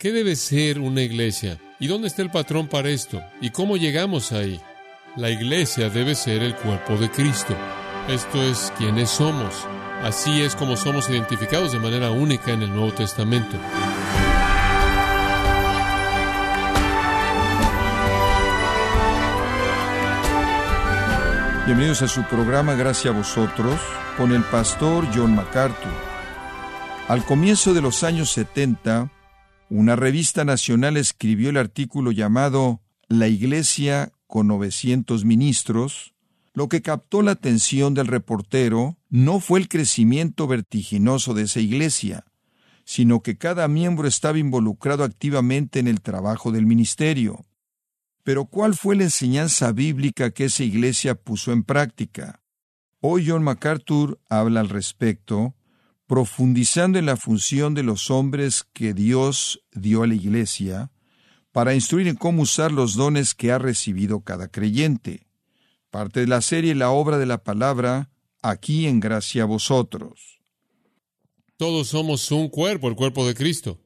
¿Qué debe ser una iglesia? ¿Y dónde está el patrón para esto? ¿Y cómo llegamos ahí? La iglesia debe ser el cuerpo de Cristo. Esto es quienes somos. Así es como somos identificados de manera única en el Nuevo Testamento. Bienvenidos a su programa Gracias a vosotros con el pastor John MacArthur. Al comienzo de los años 70, una revista nacional escribió el artículo llamado La Iglesia con 900 ministros. Lo que captó la atención del reportero no fue el crecimiento vertiginoso de esa iglesia, sino que cada miembro estaba involucrado activamente en el trabajo del ministerio. Pero ¿cuál fue la enseñanza bíblica que esa iglesia puso en práctica? Hoy John MacArthur habla al respecto, profundizando en la función de los hombres que Dios dio a la iglesia, para instruir en cómo usar los dones que ha recibido cada creyente. Parte de la serie La obra de la palabra, aquí en gracia a vosotros. Todos somos un cuerpo, el cuerpo de Cristo.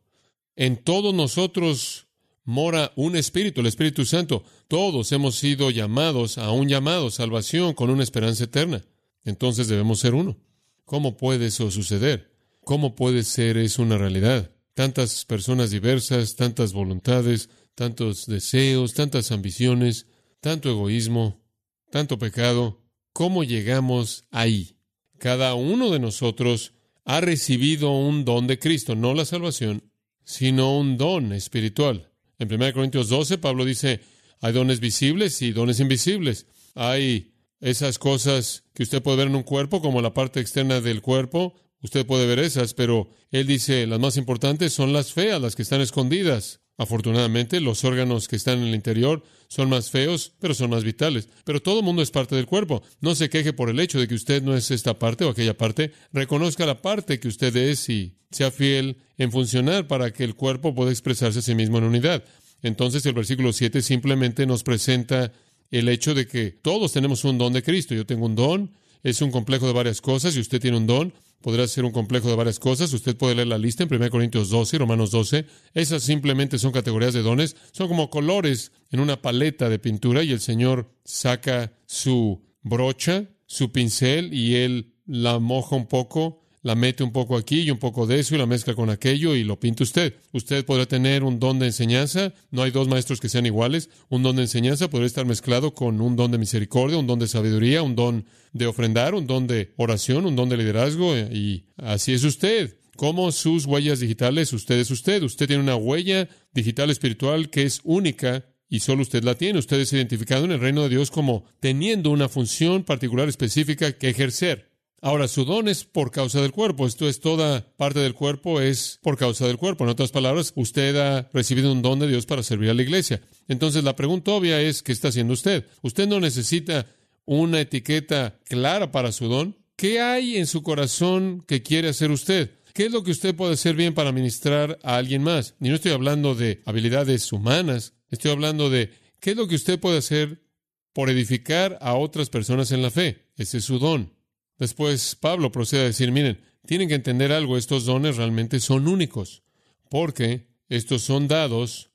En todos nosotros mora un espíritu, el Espíritu Santo. Todos hemos sido llamados a un llamado, salvación, con una esperanza eterna. Entonces debemos ser uno. ¿Cómo puede eso suceder? ¿Cómo puede ser eso una realidad? Tantas personas diversas, tantas voluntades, tantos deseos, tantas ambiciones, tanto egoísmo, tanto pecado. ¿Cómo llegamos ahí? Cada uno de nosotros ha recibido un don de Cristo, no la salvación, sino un don espiritual. En 1 Corintios 12, Pablo dice, hay dones visibles y dones invisibles. Hay esas cosas que usted puede ver en un cuerpo, como la parte externa del cuerpo. Usted puede ver esas, pero él dice, las más importantes son las feas, las que están escondidas. Afortunadamente, los órganos que están en el interior son más feos, pero son más vitales. Pero todo el mundo es parte del cuerpo. No se queje por el hecho de que usted no es esta parte o aquella parte. Reconozca la parte que usted es y sea fiel en funcionar para que el cuerpo pueda expresarse a sí mismo en unidad. Entonces el versículo 7 simplemente nos presenta el hecho de que todos tenemos un don de Cristo. Yo tengo un don, es un complejo de varias cosas y usted tiene un don podrá ser un complejo de varias cosas. Usted puede leer la lista en 1 Corintios 12 y Romanos 12. Esas simplemente son categorías de dones. Son como colores en una paleta de pintura y el Señor saca su brocha, su pincel y Él la moja un poco la mete un poco aquí y un poco de eso y la mezcla con aquello y lo pinta usted. Usted podrá tener un don de enseñanza, no hay dos maestros que sean iguales. Un don de enseñanza podría estar mezclado con un don de misericordia, un don de sabiduría, un don de ofrendar, un don de oración, un don de liderazgo y así es usted. Como sus huellas digitales, usted es usted. Usted tiene una huella digital espiritual que es única y solo usted la tiene. Usted es identificado en el reino de Dios como teniendo una función particular específica que ejercer. Ahora, su don es por causa del cuerpo. Esto es toda parte del cuerpo, es por causa del cuerpo. En otras palabras, usted ha recibido un don de Dios para servir a la iglesia. Entonces, la pregunta obvia es, ¿qué está haciendo usted? Usted no necesita una etiqueta clara para su don. ¿Qué hay en su corazón que quiere hacer usted? ¿Qué es lo que usted puede hacer bien para ministrar a alguien más? Y no estoy hablando de habilidades humanas, estoy hablando de qué es lo que usted puede hacer por edificar a otras personas en la fe. Ese es su don. Después Pablo procede a decir, miren, tienen que entender algo, estos dones realmente son únicos, porque estos son dados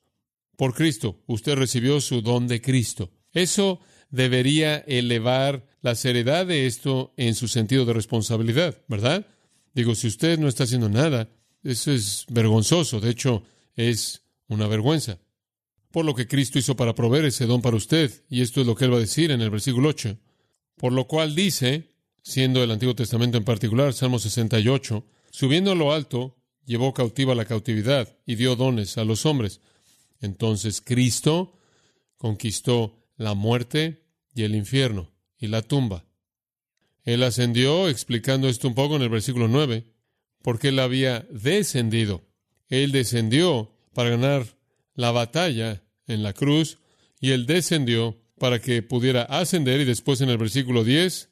por Cristo. Usted recibió su don de Cristo. Eso debería elevar la seriedad de esto en su sentido de responsabilidad, ¿verdad? Digo, si usted no está haciendo nada, eso es vergonzoso, de hecho, es una vergüenza. Por lo que Cristo hizo para proveer ese don para usted, y esto es lo que él va a decir en el versículo 8. Por lo cual dice, siendo el Antiguo Testamento en particular, Salmo 68, subiendo a lo alto, llevó cautiva la cautividad y dio dones a los hombres. Entonces Cristo conquistó la muerte y el infierno y la tumba. Él ascendió, explicando esto un poco en el versículo 9, porque él había descendido. Él descendió para ganar la batalla en la cruz y él descendió para que pudiera ascender y después en el versículo 10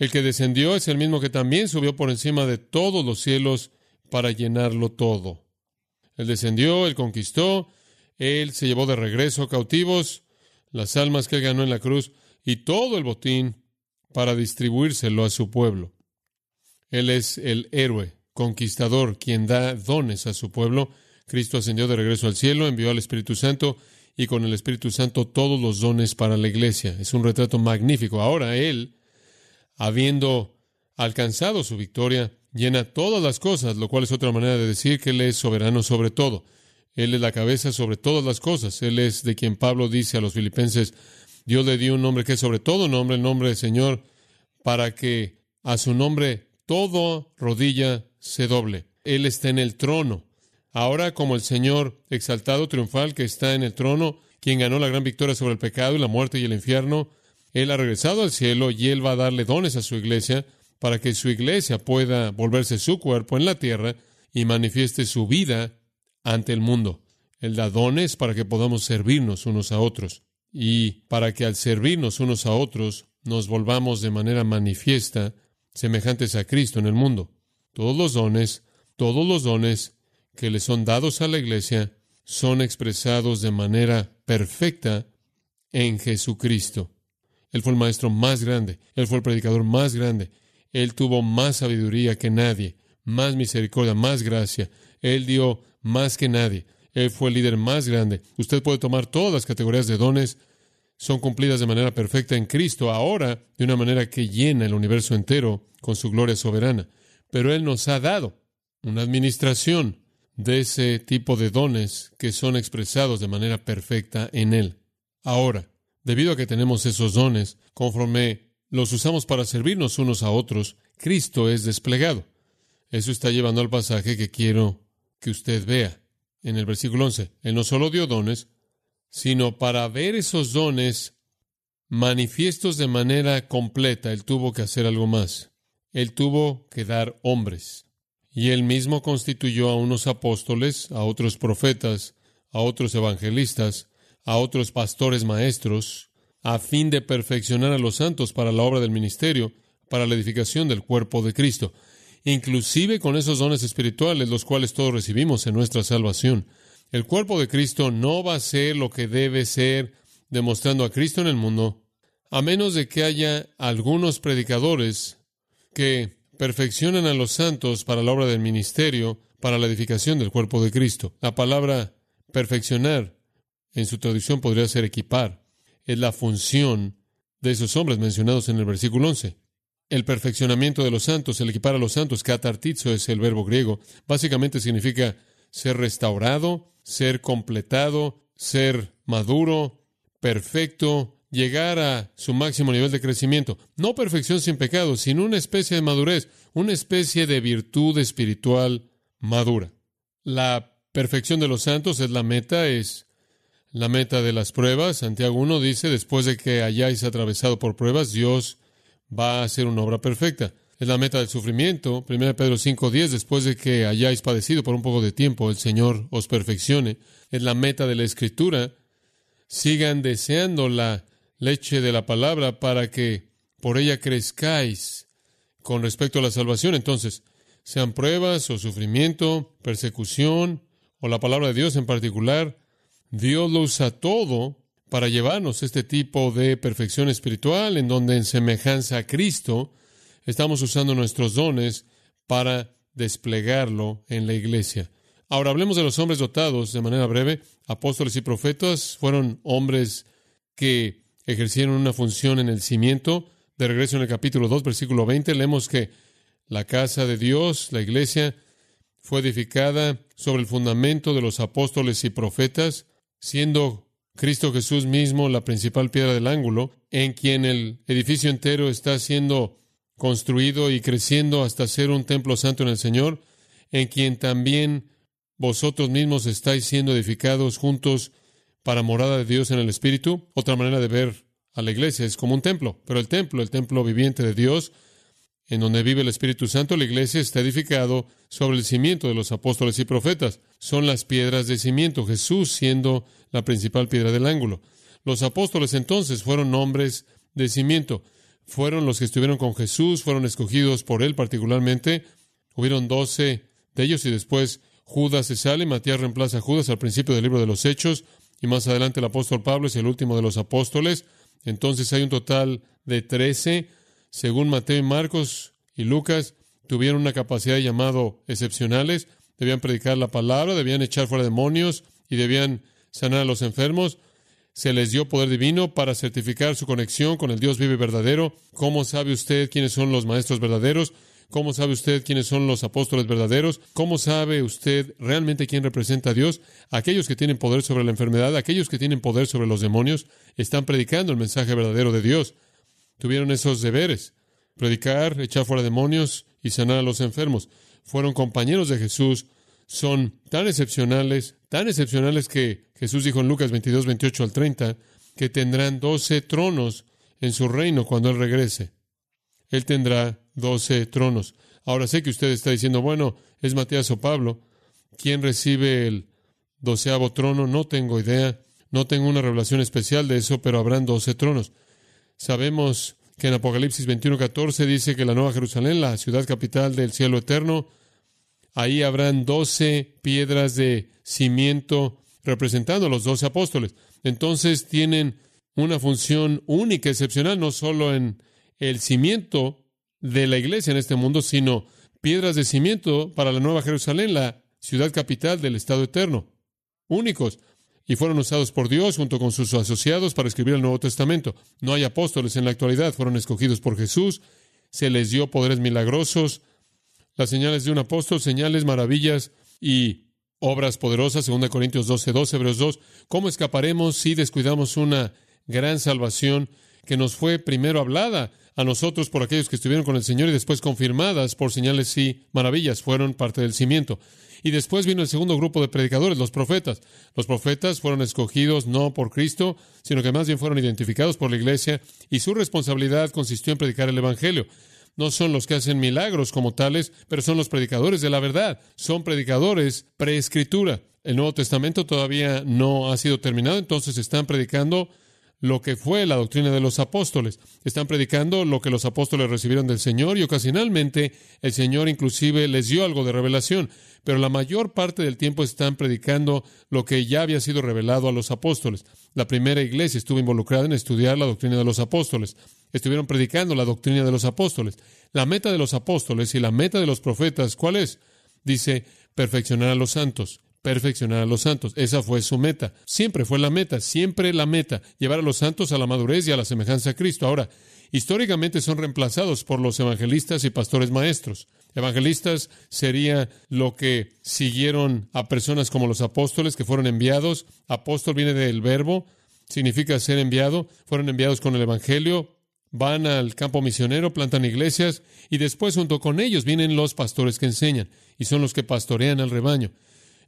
el que descendió es el mismo que también subió por encima de todos los cielos para llenarlo todo. Él descendió, él conquistó, él se llevó de regreso cautivos las almas que él ganó en la cruz y todo el botín para distribuírselo a su pueblo. Él es el héroe, conquistador, quien da dones a su pueblo, Cristo ascendió de regreso al cielo, envió al Espíritu Santo y con el Espíritu Santo todos los dones para la iglesia. Es un retrato magnífico. Ahora Él, habiendo alcanzado su victoria, llena todas las cosas, lo cual es otra manera de decir que Él es soberano sobre todo. Él es la cabeza sobre todas las cosas. Él es de quien Pablo dice a los filipenses, Dios le dio un nombre que es sobre todo nombre, el nombre del Señor, para que a su nombre todo rodilla se doble. Él está en el trono. Ahora, como el Señor exaltado, triunfal, que está en el trono, quien ganó la gran victoria sobre el pecado y la muerte y el infierno, Él ha regresado al cielo y Él va a darle dones a su iglesia para que su iglesia pueda volverse su cuerpo en la tierra y manifieste su vida ante el mundo. Él da dones para que podamos servirnos unos a otros y para que al servirnos unos a otros nos volvamos de manera manifiesta semejantes a Cristo en el mundo. Todos los dones, todos los dones que le son dados a la iglesia son expresados de manera perfecta en Jesucristo. Él fue el maestro más grande, él fue el predicador más grande, él tuvo más sabiduría que nadie, más misericordia, más gracia. Él dio más que nadie. Él fue el líder más grande. Usted puede tomar todas las categorías de dones, son cumplidas de manera perfecta en Cristo, ahora de una manera que llena el universo entero con su gloria soberana. Pero Él nos ha dado una administración de ese tipo de dones que son expresados de manera perfecta en Él. Ahora, debido a que tenemos esos dones, conforme los usamos para servirnos unos a otros, Cristo es desplegado. Eso está llevando al pasaje que quiero que usted vea. En el versículo 11, Él no solo dio dones, sino para ver esos dones manifiestos de manera completa, Él tuvo que hacer algo más. Él tuvo que dar hombres. Y Él mismo constituyó a unos apóstoles, a otros profetas, a otros evangelistas, a otros pastores maestros, a fin de perfeccionar a los santos para la obra del ministerio, para la edificación del cuerpo de Cristo, inclusive con esos dones espirituales, los cuales todos recibimos en nuestra salvación. El cuerpo de Cristo no va a ser lo que debe ser demostrando a Cristo en el mundo, a menos de que haya algunos predicadores que perfeccionan a los santos para la obra del ministerio, para la edificación del cuerpo de Cristo. La palabra perfeccionar en su traducción podría ser equipar es la función de esos hombres mencionados en el versículo 11. El perfeccionamiento de los santos, el equipar a los santos, catartizo es el verbo griego, básicamente significa ser restaurado, ser completado, ser maduro, perfecto, llegar a su máximo nivel de crecimiento. No perfección sin pecado, sino una especie de madurez, una especie de virtud espiritual madura. La perfección de los santos es la meta, es la meta de las pruebas. Santiago 1 dice, después de que hayáis atravesado por pruebas, Dios va a hacer una obra perfecta. Es la meta del sufrimiento. 1 Pedro 5.10, después de que hayáis padecido por un poco de tiempo, el Señor os perfeccione. Es la meta de la Escritura. Sigan deseando la leche de la palabra para que por ella crezcáis con respecto a la salvación. Entonces, sean pruebas o sufrimiento, persecución o la palabra de Dios en particular, Dios lo usa todo para llevarnos este tipo de perfección espiritual en donde en semejanza a Cristo estamos usando nuestros dones para desplegarlo en la iglesia. Ahora hablemos de los hombres dotados de manera breve. Apóstoles y profetas fueron hombres que ejercieron una función en el cimiento. De regreso en el capítulo 2, versículo 20, leemos que la casa de Dios, la iglesia, fue edificada sobre el fundamento de los apóstoles y profetas siendo Cristo Jesús mismo la principal piedra del ángulo, en quien el edificio entero está siendo construido y creciendo hasta ser un templo santo en el Señor, en quien también vosotros mismos estáis siendo edificados juntos para morada de Dios en el Espíritu. Otra manera de ver a la iglesia es como un templo, pero el templo, el templo viviente de Dios, en donde vive el Espíritu Santo, la iglesia está edificado sobre el cimiento de los apóstoles y profetas. Son las piedras de cimiento, Jesús siendo la principal piedra del ángulo. Los apóstoles entonces fueron hombres de cimiento. Fueron los que estuvieron con Jesús, fueron escogidos por él particularmente. Hubieron doce de ellos y después Judas se sale, Matías reemplaza a Judas al principio del libro de los Hechos y más adelante el apóstol Pablo es el último de los apóstoles. Entonces hay un total de trece según Mateo y Marcos y Lucas, tuvieron una capacidad llamado excepcionales. debían predicar la palabra, debían echar fuera demonios y debían sanar a los enfermos. Se les dio poder divino para certificar su conexión con el Dios vive verdadero. ¿Cómo sabe usted quiénes son los maestros verdaderos? ¿Cómo sabe usted quiénes son los apóstoles verdaderos? ¿Cómo sabe usted realmente quién representa a Dios? Aquellos que tienen poder sobre la enfermedad, aquellos que tienen poder sobre los demonios, están predicando el mensaje verdadero de Dios. Tuvieron esos deberes. Predicar, echar fuera demonios y sanar a los enfermos. Fueron compañeros de Jesús. Son tan excepcionales, tan excepcionales que Jesús dijo en Lucas 22, 28 al 30, que tendrán doce tronos en su reino cuando Él regrese. Él tendrá doce tronos. Ahora sé que usted está diciendo, bueno, es Matías o Pablo. ¿Quién recibe el doceavo trono? No tengo idea. No tengo una revelación especial de eso, pero habrán doce tronos. Sabemos que en Apocalipsis 21:14 dice que la Nueva Jerusalén, la ciudad capital del cielo eterno, ahí habrán doce piedras de cimiento representando a los doce apóstoles. Entonces tienen una función única, excepcional, no solo en el cimiento de la iglesia en este mundo, sino piedras de cimiento para la Nueva Jerusalén, la ciudad capital del Estado eterno. Únicos. Y fueron usados por Dios junto con sus asociados para escribir el Nuevo Testamento. No hay apóstoles en la actualidad, fueron escogidos por Jesús, se les dio poderes milagrosos, las señales de un apóstol, señales, maravillas y obras poderosas, 2 Corintios 12, 12, Hebreos 2. ¿Cómo escaparemos si descuidamos una gran salvación que nos fue primero hablada a nosotros por aquellos que estuvieron con el Señor y después confirmadas por señales y maravillas, fueron parte del cimiento. Y después vino el segundo grupo de predicadores, los profetas. Los profetas fueron escogidos no por Cristo, sino que más bien fueron identificados por la iglesia y su responsabilidad consistió en predicar el Evangelio. No son los que hacen milagros como tales, pero son los predicadores de la verdad. Son predicadores preescritura. El Nuevo Testamento todavía no ha sido terminado, entonces están predicando lo que fue la doctrina de los apóstoles. Están predicando lo que los apóstoles recibieron del Señor y ocasionalmente el Señor inclusive les dio algo de revelación, pero la mayor parte del tiempo están predicando lo que ya había sido revelado a los apóstoles. La primera iglesia estuvo involucrada en estudiar la doctrina de los apóstoles. Estuvieron predicando la doctrina de los apóstoles. La meta de los apóstoles y la meta de los profetas, ¿cuál es? Dice, perfeccionar a los santos perfeccionar a los santos. Esa fue su meta. Siempre fue la meta, siempre la meta, llevar a los santos a la madurez y a la semejanza a Cristo. Ahora, históricamente son reemplazados por los evangelistas y pastores maestros. Evangelistas sería lo que siguieron a personas como los apóstoles que fueron enviados. Apóstol viene del verbo, significa ser enviado. Fueron enviados con el Evangelio, van al campo misionero, plantan iglesias y después junto con ellos vienen los pastores que enseñan y son los que pastorean al rebaño.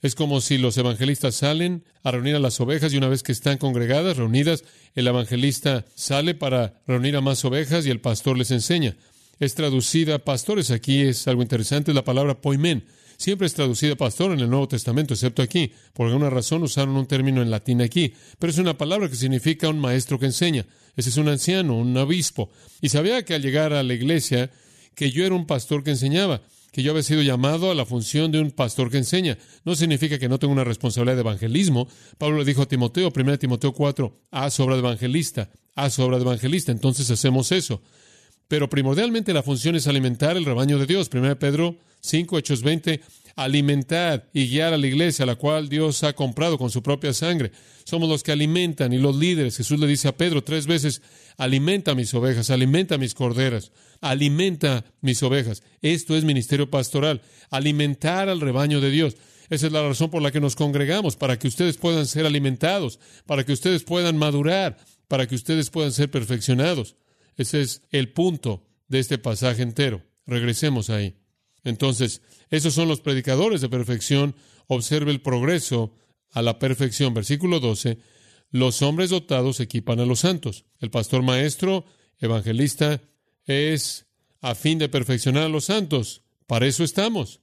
Es como si los evangelistas salen a reunir a las ovejas y una vez que están congregadas, reunidas, el evangelista sale para reunir a más ovejas y el pastor les enseña. Es traducida pastores. Aquí es algo interesante, la palabra poimen. Siempre es traducida pastor en el Nuevo Testamento, excepto aquí. Por alguna razón usaron un término en latín aquí. Pero es una palabra que significa un maestro que enseña. Ese es un anciano, un obispo. Y sabía que al llegar a la iglesia, que yo era un pastor que enseñaba que yo había sido llamado a la función de un pastor que enseña. No significa que no tenga una responsabilidad de evangelismo. Pablo le dijo a Timoteo, 1 Timoteo 4, haz obra de evangelista, haz obra de evangelista. Entonces hacemos eso. Pero primordialmente la función es alimentar el rebaño de Dios. 1 Pedro 5, Hechos 20, alimentar y guiar a la iglesia, la cual Dios ha comprado con su propia sangre. Somos los que alimentan y los líderes. Jesús le dice a Pedro tres veces, alimenta mis ovejas, alimenta mis corderas, alimenta mis ovejas. Esto es ministerio pastoral, alimentar al rebaño de Dios. Esa es la razón por la que nos congregamos, para que ustedes puedan ser alimentados, para que ustedes puedan madurar, para que ustedes puedan ser perfeccionados. Ese es el punto de este pasaje entero. Regresemos ahí. Entonces, esos son los predicadores de perfección. Observe el progreso a la perfección. Versículo 12. Los hombres dotados equipan a los santos. El pastor maestro, evangelista, es a fin de perfeccionar a los santos. Para eso estamos.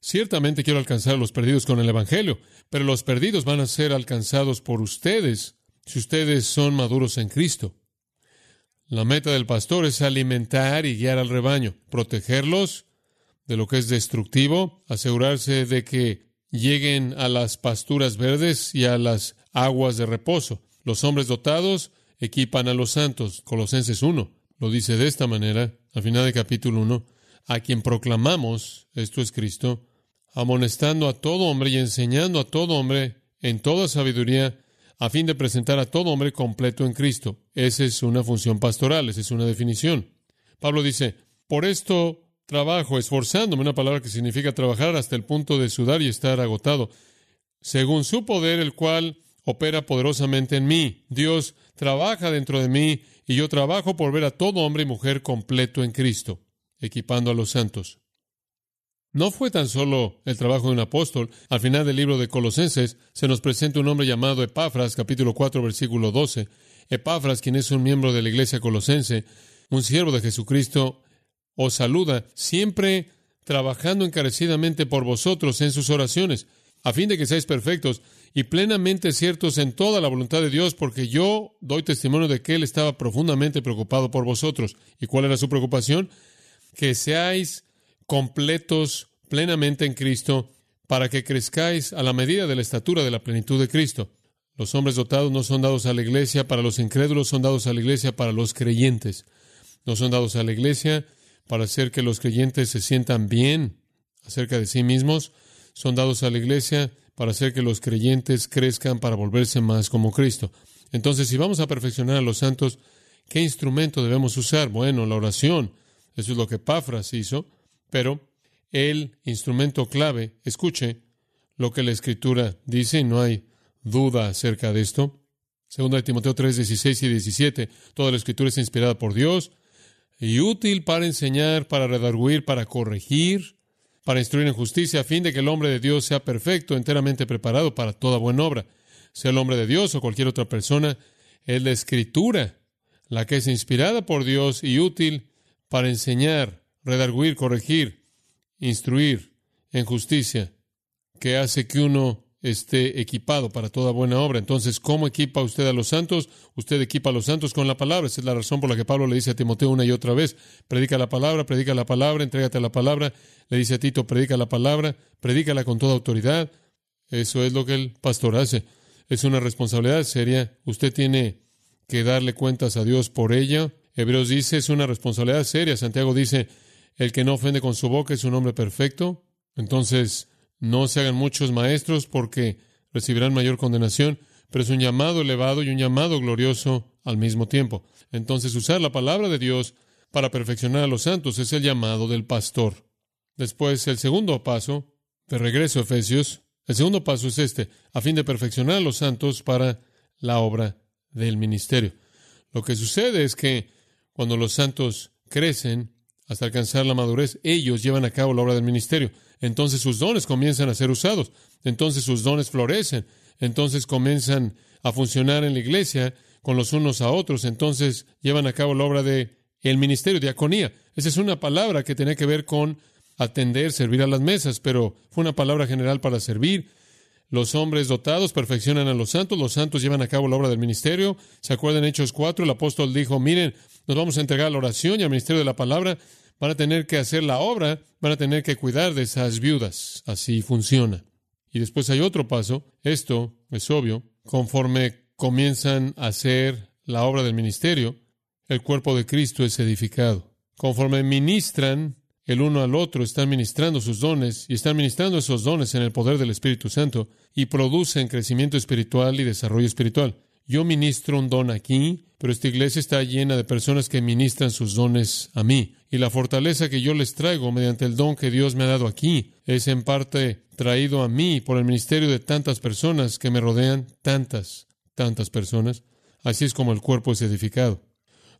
Ciertamente quiero alcanzar a los perdidos con el Evangelio, pero los perdidos van a ser alcanzados por ustedes si ustedes son maduros en Cristo. La meta del pastor es alimentar y guiar al rebaño, protegerlos de lo que es destructivo, asegurarse de que lleguen a las pasturas verdes y a las aguas de reposo. Los hombres dotados equipan a los santos. Colosenses 1 lo dice de esta manera, al final del capítulo 1, a quien proclamamos, esto es Cristo, amonestando a todo hombre y enseñando a todo hombre en toda sabiduría, a fin de presentar a todo hombre completo en Cristo. Esa es una función pastoral, esa es una definición. Pablo dice, por esto trabajo, esforzándome, una palabra que significa trabajar hasta el punto de sudar y estar agotado, según su poder, el cual opera poderosamente en mí. Dios trabaja dentro de mí y yo trabajo por ver a todo hombre y mujer completo en Cristo, equipando a los santos. No fue tan solo el trabajo de un apóstol. Al final del libro de Colosenses se nos presenta un hombre llamado Epafras, capítulo 4, versículo 12. Epafras, quien es un miembro de la iglesia colosense, un siervo de Jesucristo, os saluda, siempre trabajando encarecidamente por vosotros en sus oraciones, a fin de que seáis perfectos y plenamente ciertos en toda la voluntad de Dios, porque yo doy testimonio de que Él estaba profundamente preocupado por vosotros. ¿Y cuál era su preocupación? Que seáis completos plenamente en Cristo, para que crezcáis a la medida de la estatura de la plenitud de Cristo. Los hombres dotados no son dados a la iglesia para los incrédulos, son dados a la iglesia para los creyentes. No son dados a la iglesia para hacer que los creyentes se sientan bien acerca de sí mismos, son dados a la iglesia para hacer que los creyentes crezcan para volverse más como Cristo. Entonces, si vamos a perfeccionar a los santos, ¿qué instrumento debemos usar? Bueno, la oración. Eso es lo que Pafras hizo. Pero el instrumento clave, escuche lo que la Escritura dice, y no hay duda acerca de esto. Segunda de Timoteo 3, 16 y 17. Toda la Escritura es inspirada por Dios y útil para enseñar, para redarguir, para corregir, para instruir en justicia, a fin de que el hombre de Dios sea perfecto, enteramente preparado para toda buena obra. Sea el hombre de Dios o cualquier otra persona, es la Escritura la que es inspirada por Dios y útil para enseñar, redarguir, corregir, instruir en justicia, que hace que uno esté equipado para toda buena obra. Entonces, ¿cómo equipa usted a los santos? Usted equipa a los santos con la palabra. Esa es la razón por la que Pablo le dice a Timoteo una y otra vez, predica la palabra, predica la palabra, entrégate a la palabra. Le dice a Tito, predica la palabra, predícala con toda autoridad. Eso es lo que el pastor hace. Es una responsabilidad seria. Usted tiene que darle cuentas a Dios por ella. Hebreos dice, es una responsabilidad seria. Santiago dice, el que no ofende con su boca es un hombre perfecto. Entonces, no se hagan muchos maestros porque recibirán mayor condenación, pero es un llamado elevado y un llamado glorioso al mismo tiempo. Entonces, usar la palabra de Dios para perfeccionar a los santos es el llamado del pastor. Después, el segundo paso, de regreso a Efesios, el segundo paso es este, a fin de perfeccionar a los santos para la obra del ministerio. Lo que sucede es que cuando los santos crecen hasta alcanzar la madurez, ellos llevan a cabo la obra del ministerio. Entonces sus dones comienzan a ser usados. Entonces sus dones florecen. Entonces comienzan a funcionar en la iglesia con los unos a otros. Entonces llevan a cabo la obra de el ministerio, diaconía. Esa es una palabra que tiene que ver con atender, servir a las mesas, pero fue una palabra general para servir. Los hombres dotados perfeccionan a los santos, los santos llevan a cabo la obra del ministerio. ¿Se acuerdan Hechos 4? El apóstol dijo, miren, nos vamos a entregar a la oración y al ministerio de la palabra. Van a tener que hacer la obra, van a tener que cuidar de esas viudas. Así funciona. Y después hay otro paso. Esto es obvio. Conforme comienzan a hacer la obra del ministerio, el cuerpo de Cristo es edificado. Conforme ministran el uno al otro, están ministrando sus dones y están ministrando esos dones en el poder del Espíritu Santo y producen crecimiento espiritual y desarrollo espiritual. Yo ministro un don aquí, pero esta iglesia está llena de personas que ministran sus dones a mí. Y la fortaleza que yo les traigo mediante el don que Dios me ha dado aquí es en parte traído a mí por el ministerio de tantas personas que me rodean, tantas, tantas personas. Así es como el cuerpo es edificado.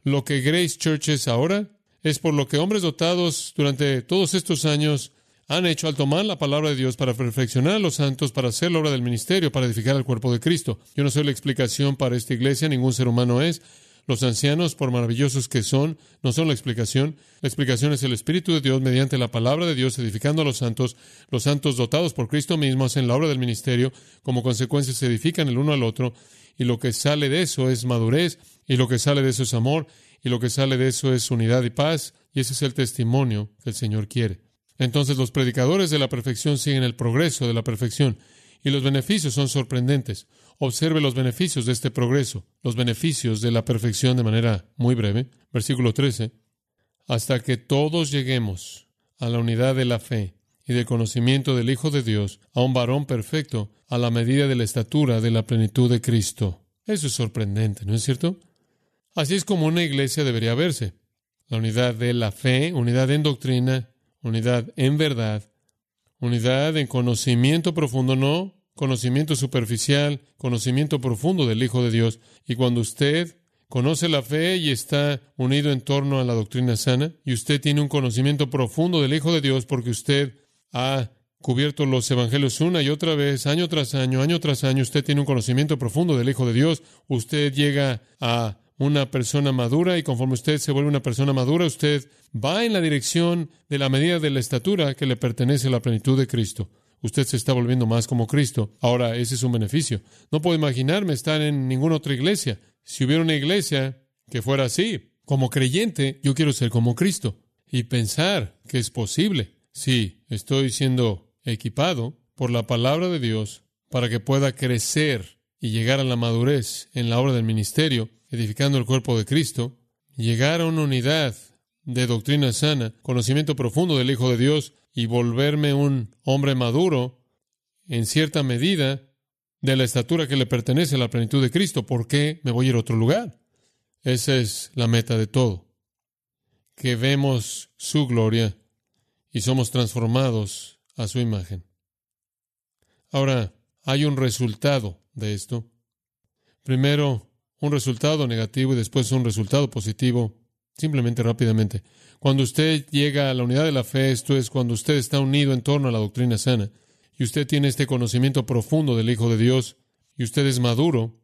Lo que Grace Church es ahora es por lo que hombres dotados durante todos estos años han hecho al tomar la palabra de Dios para perfeccionar a los santos, para hacer la obra del ministerio, para edificar el cuerpo de Cristo. Yo no soy la explicación para esta iglesia, ningún ser humano es. Los ancianos, por maravillosos que son, no son la explicación. La explicación es el Espíritu de Dios mediante la palabra de Dios edificando a los santos. Los santos dotados por Cristo mismo hacen la obra del ministerio. Como consecuencia se edifican el uno al otro. Y lo que sale de eso es madurez. Y lo que sale de eso es amor y lo que sale de eso es unidad y paz, y ese es el testimonio que el Señor quiere. Entonces los predicadores de la perfección siguen el progreso de la perfección, y los beneficios son sorprendentes. Observe los beneficios de este progreso, los beneficios de la perfección de manera muy breve. Versículo 13. Hasta que todos lleguemos a la unidad de la fe y del conocimiento del Hijo de Dios, a un varón perfecto, a la medida de la estatura de la plenitud de Cristo. Eso es sorprendente, ¿no es cierto? Así es como una iglesia debería verse. La unidad de la fe, unidad en doctrina, unidad en verdad, unidad en conocimiento profundo, no conocimiento superficial, conocimiento profundo del Hijo de Dios. Y cuando usted conoce la fe y está unido en torno a la doctrina sana, y usted tiene un conocimiento profundo del Hijo de Dios porque usted ha cubierto los evangelios una y otra vez, año tras año, año tras año, usted tiene un conocimiento profundo del Hijo de Dios, usted llega a una persona madura y conforme usted se vuelve una persona madura, usted va en la dirección de la medida de la estatura que le pertenece a la plenitud de Cristo. Usted se está volviendo más como Cristo. Ahora, ese es un beneficio. No puedo imaginarme estar en ninguna otra iglesia. Si hubiera una iglesia que fuera así, como creyente, yo quiero ser como Cristo y pensar que es posible. Sí, estoy siendo equipado por la palabra de Dios para que pueda crecer y llegar a la madurez en la obra del ministerio edificando el cuerpo de Cristo, llegar a una unidad de doctrina sana, conocimiento profundo del Hijo de Dios y volverme un hombre maduro en cierta medida de la estatura que le pertenece a la plenitud de Cristo. ¿Por qué me voy a ir a otro lugar? Esa es la meta de todo. Que vemos su gloria y somos transformados a su imagen. Ahora, hay un resultado de esto. Primero, un resultado negativo y después un resultado positivo, simplemente rápidamente. Cuando usted llega a la unidad de la fe, esto es cuando usted está unido en torno a la doctrina sana y usted tiene este conocimiento profundo del Hijo de Dios y usted es maduro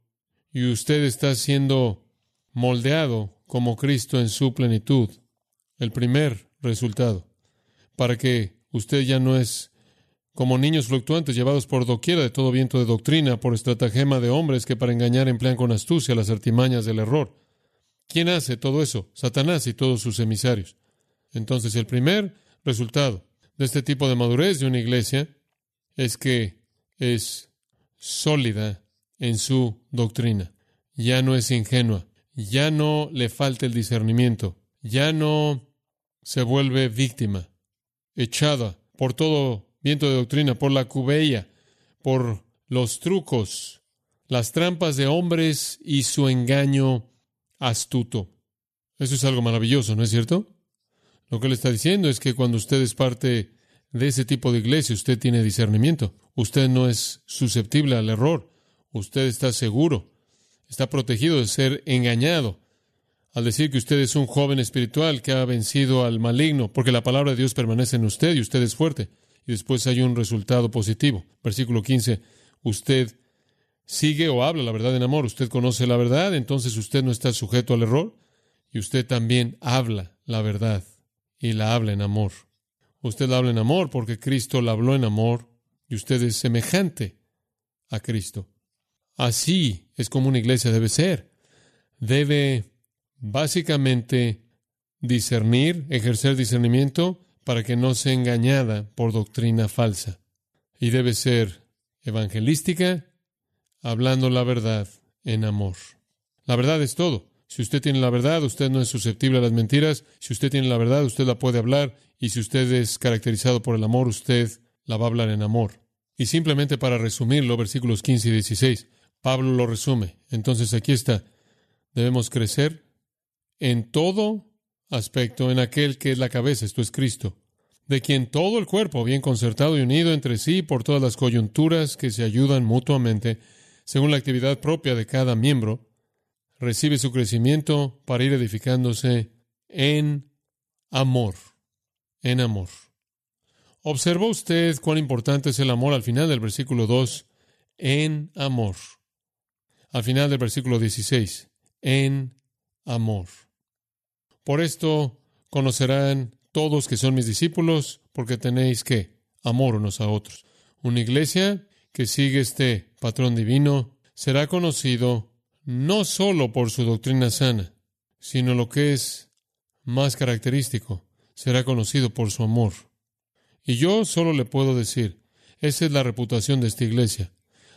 y usted está siendo moldeado como Cristo en su plenitud. El primer resultado, para que usted ya no es como niños fluctuantes llevados por doquiera de todo viento de doctrina, por estratagema de hombres que para engañar emplean con astucia las artimañas del error. ¿Quién hace todo eso? Satanás y todos sus emisarios. Entonces, el primer resultado de este tipo de madurez de una iglesia es que es sólida en su doctrina. Ya no es ingenua, ya no le falta el discernimiento, ya no se vuelve víctima, echada por todo viento de doctrina, por la cubella, por los trucos, las trampas de hombres y su engaño astuto. Eso es algo maravilloso, ¿no es cierto? Lo que le está diciendo es que cuando usted es parte de ese tipo de iglesia, usted tiene discernimiento. Usted no es susceptible al error. Usted está seguro. Está protegido de ser engañado. Al decir que usted es un joven espiritual que ha vencido al maligno, porque la palabra de Dios permanece en usted y usted es fuerte y después hay un resultado positivo. Versículo 15, usted sigue o habla la verdad en amor, usted conoce la verdad, entonces usted no está sujeto al error y usted también habla la verdad y la habla en amor. Usted la habla en amor porque Cristo la habló en amor y usted es semejante a Cristo. Así es como una iglesia debe ser. Debe básicamente discernir, ejercer discernimiento para que no sea engañada por doctrina falsa. Y debe ser evangelística, hablando la verdad en amor. La verdad es todo. Si usted tiene la verdad, usted no es susceptible a las mentiras. Si usted tiene la verdad, usted la puede hablar. Y si usted es caracterizado por el amor, usted la va a hablar en amor. Y simplemente para resumirlo, versículos 15 y 16, Pablo lo resume. Entonces aquí está. Debemos crecer en todo aspecto en aquel que es la cabeza, esto es Cristo, de quien todo el cuerpo, bien concertado y unido entre sí por todas las coyunturas que se ayudan mutuamente, según la actividad propia de cada miembro, recibe su crecimiento para ir edificándose en amor, en amor. ¿Observó usted cuán importante es el amor al final del versículo 2? En amor. Al final del versículo 16, en amor. Por esto conocerán todos que son mis discípulos, porque tenéis que amor unos a otros. Una iglesia que sigue este patrón divino será conocido no solo por su doctrina sana, sino lo que es más característico, será conocido por su amor. Y yo solo le puedo decir, esa es la reputación de esta iglesia.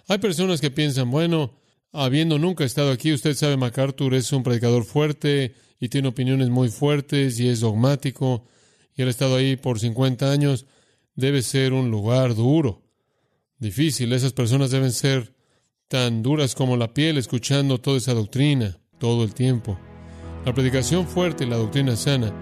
Hay personas que piensan, bueno, habiendo nunca estado aquí, usted sabe, MacArthur es un predicador fuerte, y tiene opiniones muy fuertes y es dogmático y él ha estado ahí por 50 años. debe ser un lugar duro, difícil. Esas personas deben ser tan duras como la piel escuchando toda esa doctrina todo el tiempo. La predicación fuerte y la doctrina sana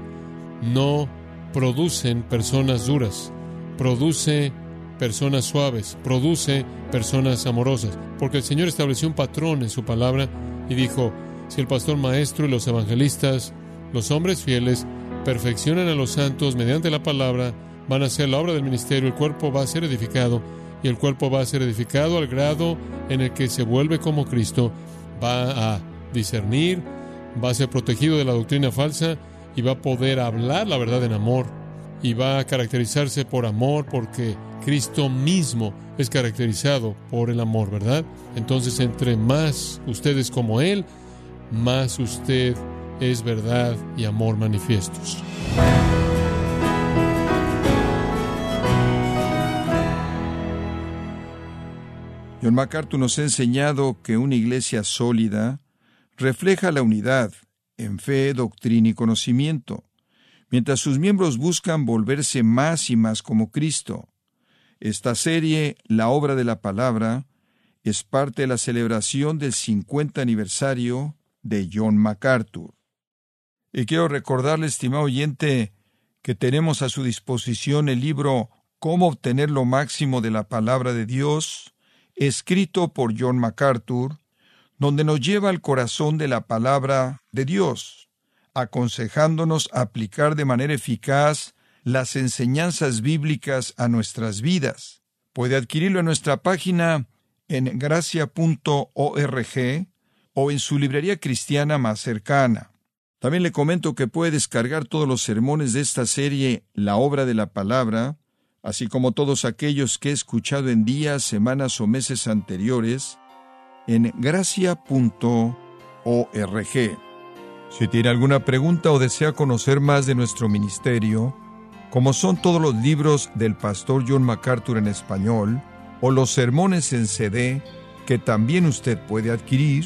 no producen personas duras, produce personas suaves, produce personas amorosas, porque el Señor estableció un patrón en su palabra y dijo, si el pastor maestro y los evangelistas, los hombres fieles, perfeccionan a los santos mediante la palabra, van a hacer la obra del ministerio, el cuerpo va a ser edificado y el cuerpo va a ser edificado al grado en el que se vuelve como Cristo, va a discernir, va a ser protegido de la doctrina falsa y va a poder hablar la verdad en amor. Y va a caracterizarse por amor porque Cristo mismo es caracterizado por el amor, ¿verdad? Entonces, entre más ustedes como Él, más usted es verdad y amor manifiestos. John MacArthur nos ha enseñado que una iglesia sólida refleja la unidad en fe, doctrina y conocimiento, mientras sus miembros buscan volverse más y más como Cristo. Esta serie, La obra de la palabra, es parte de la celebración del 50 aniversario de John MacArthur. Y quiero recordarle, estimado oyente, que tenemos a su disposición el libro Cómo obtener lo máximo de la palabra de Dios, escrito por John MacArthur, donde nos lleva al corazón de la palabra de Dios, aconsejándonos aplicar de manera eficaz las enseñanzas bíblicas a nuestras vidas. Puede adquirirlo en nuestra página en gracia.org o en su librería cristiana más cercana. También le comento que puede descargar todos los sermones de esta serie La obra de la palabra, así como todos aquellos que he escuchado en días, semanas o meses anteriores, en gracia.org. Si tiene alguna pregunta o desea conocer más de nuestro ministerio, como son todos los libros del pastor John MacArthur en español, o los sermones en CD que también usted puede adquirir,